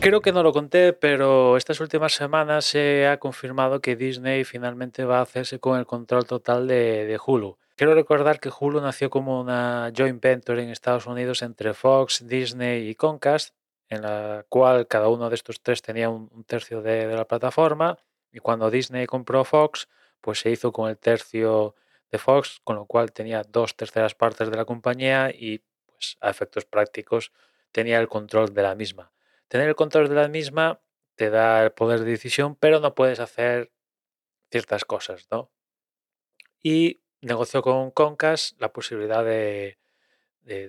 creo que no lo conté, pero estas últimas semanas se ha confirmado que Disney finalmente va a hacerse con el control total de, Hulu. Quiero recordar que Hulu nació como una joint venture en Estados Unidos entre Fox, Disney y Comcast, en la cual cada uno de estos tres tenía un, tercio de, la plataforma. Y cuando Disney compró Fox, pues se hizo con el tercio de Fox, con lo cual tenía dos terceras partes de la compañía y pues a efectos prácticos tenía el control de la misma. Tener el control de la misma te da el poder de decisión, pero no puedes hacer ciertas cosas, ¿no? Y negoció con Concas la posibilidad de,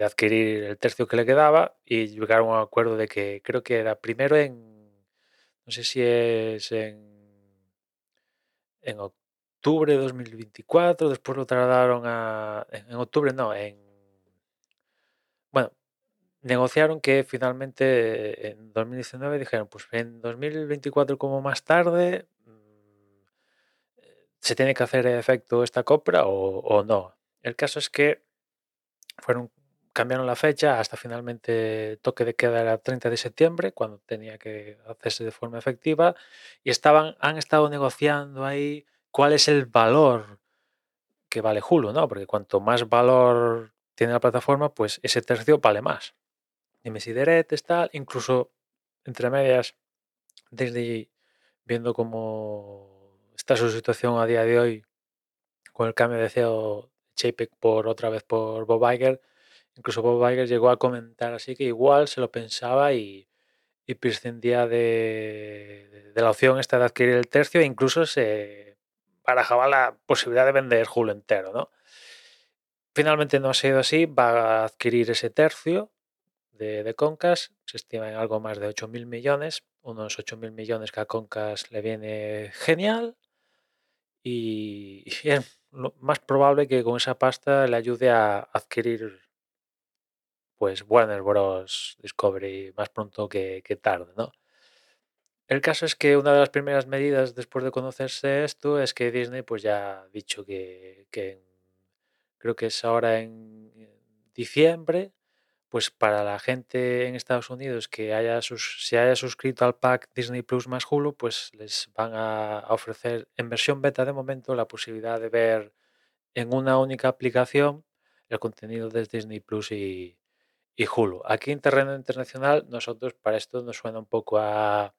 adquirir el tercio que le quedaba y llegaron a un acuerdo de que creo que era primero en, no sé si es en, en octubre de 2024, después lo trasladaron a, en octubre no, en, bueno, negociaron que finalmente en 2019 dijeron, pues en 2024 como más tarde mm, se tiene que hacer efecto esta compra o, no. El caso es que fueron cambiaron la fecha hasta finalmente toque de queda era 30 de septiembre, cuando tenía que hacerse de forma efectiva, y estaban, han estado negociando ahí cuál es el valor que vale Hulu, ¿no? Porque cuanto más valor tiene la plataforma, pues ese tercio vale más y tal, incluso entre medias, desde viendo cómo está su situación a día de hoy con el cambio de CEO Chapek por otra vez por Bob Iger, incluso Bob Iger llegó a comentar así que igual se lo pensaba y, prescindía de, la opción esta de adquirir el tercio e incluso se barajaba la posibilidad de vender Hulu entero, ¿no? Finalmente no ha sido así, va a adquirir ese tercio de, Concas, se estima en algo más de 8.000 millones, unos 8.000 millones que a Concas le viene genial y, es más probable que con esa pasta le ayude a adquirir pues Warner Bros. Discovery más pronto que, tarde, ¿no? El caso es que una de las primeras medidas después de conocerse esto es que Disney pues ya ha dicho que, que creo que es ahora en diciembre pues para la gente en Estados Unidos que haya se haya suscrito al pack Disney Plus más Hulu, pues les van a ofrecer en versión beta de momento la posibilidad de ver en una única aplicación el contenido de Disney Plus y, Hulu. Aquí en terreno internacional, nosotros para esto nos suena un poco a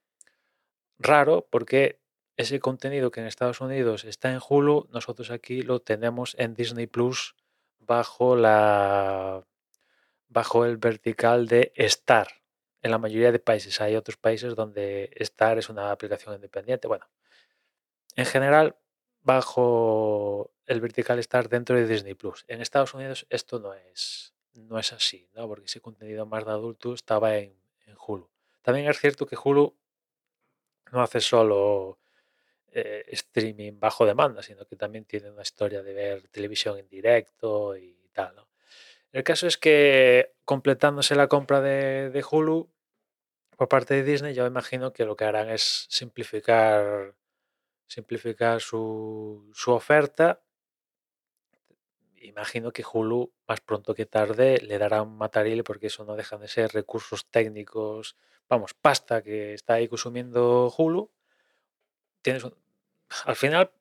raro porque ese contenido que en Estados Unidos está en Hulu, nosotros aquí lo tenemos en Disney Plus bajo la bajo el vertical de Star. En la mayoría de países hay otros países donde Star es una aplicación independiente. Bueno, en general, bajo el vertical Star dentro de Disney Plus. En Estados Unidos esto no es, no es así, ¿no? porque ese contenido más de adulto estaba en, Hulu. También es cierto que Hulu no hace solo eh, streaming bajo demanda, sino que también tiene una historia de ver televisión en directo y tal. ¿no? El caso es que completándose la compra de, Hulu por parte de Disney, yo imagino que lo que harán es simplificar, simplificar su, oferta. Imagino que Hulu, más pronto que tarde, le dará un matarile porque eso no dejan de ser recursos técnicos, vamos, pasta que está ahí consumiendo Hulu. Al final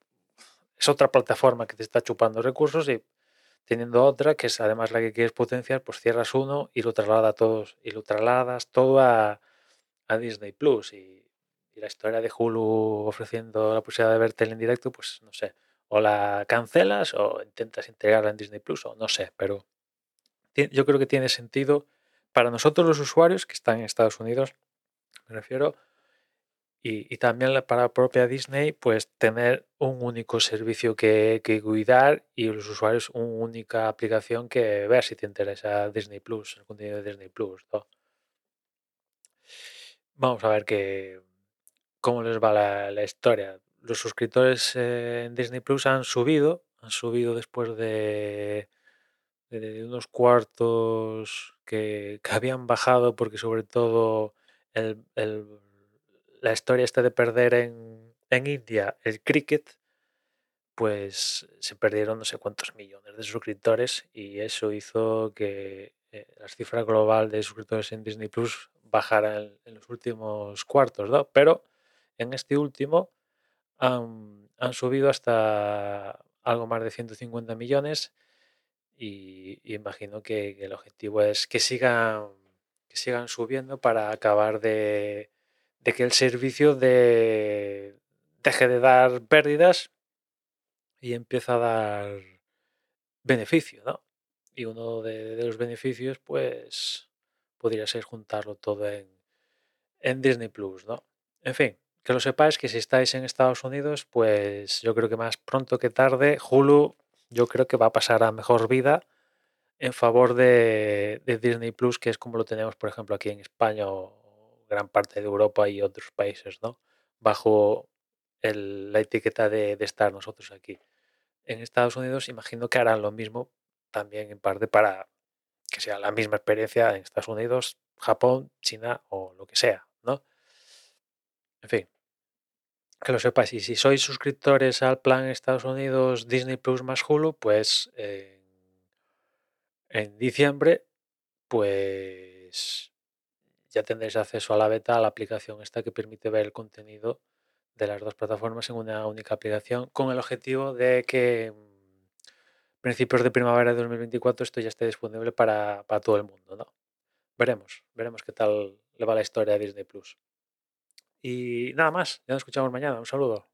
es otra plataforma que te está chupando recursos y teniendo otra que es además la que quieres potenciar, pues cierras uno y lo traslada todos y lo trasladas todo a, Disney Plus y, la historia de Hulu ofreciendo la posibilidad de verte en directo, pues no sé, o la cancelas o intentas integrarla en Disney Plus o no sé, pero yo creo que tiene sentido para nosotros los usuarios que están en Estados Unidos, me refiero, y, también para la propia Disney, pues tener un único servicio que, cuidar y los usuarios una única aplicación que ver si te interesa Disney Plus, el contenido de Disney Plus. Vamos a ver que, cómo les va la, historia. Los suscriptores en Disney Plus han subido, han subido después de, unos cuartos que, habían bajado porque sobre todo el la historia esta de perder en, India el cricket, pues se perdieron no sé cuántos millones de suscriptores y eso hizo que eh, la cifra global de suscriptores en Disney Plus bajara en, en los últimos cuartos, ¿no? Pero en este último han, han subido hasta algo más de 150 millones y, y imagino que, que el objetivo es que sigan, que sigan subiendo para acabar de, de que el servicio de, deje de dar pérdidas y empieza a dar beneficio, ¿no? Y uno de, los beneficios, pues, podría ser juntarlo todo en, en Disney Plus, ¿no? En fin, que lo sepáis que si estáis en Estados Unidos, pues yo creo que más pronto que tarde, Hulu, yo creo que va a pasar a mejor vida en favor de, de Disney Plus, que es como lo tenemos, por ejemplo, aquí en España o gran parte de Europa y otros países, ¿no? Bajo el- la etiqueta de, estar nosotros aquí. En Estados Unidos imagino que harán lo mismo también en parte para que sea la misma experiencia en Estados Unidos, Japón, China o lo que sea, ¿no? En fin, que lo sepáis. Y si sois suscriptores al plan Estados Unidos Disney Plus más Hulu, pues en, en diciembre, pues ya tendréis acceso a la beta, a la aplicación esta que permite ver el contenido de las dos plataformas en una única aplicación, con el objetivo de que mm, principios de primavera de 2024 esto ya esté disponible para, para todo el mundo, ¿no? Veremos, veremos qué tal le va la historia a Disney Plus. Y nada más, ya nos escuchamos mañana. Un saludo.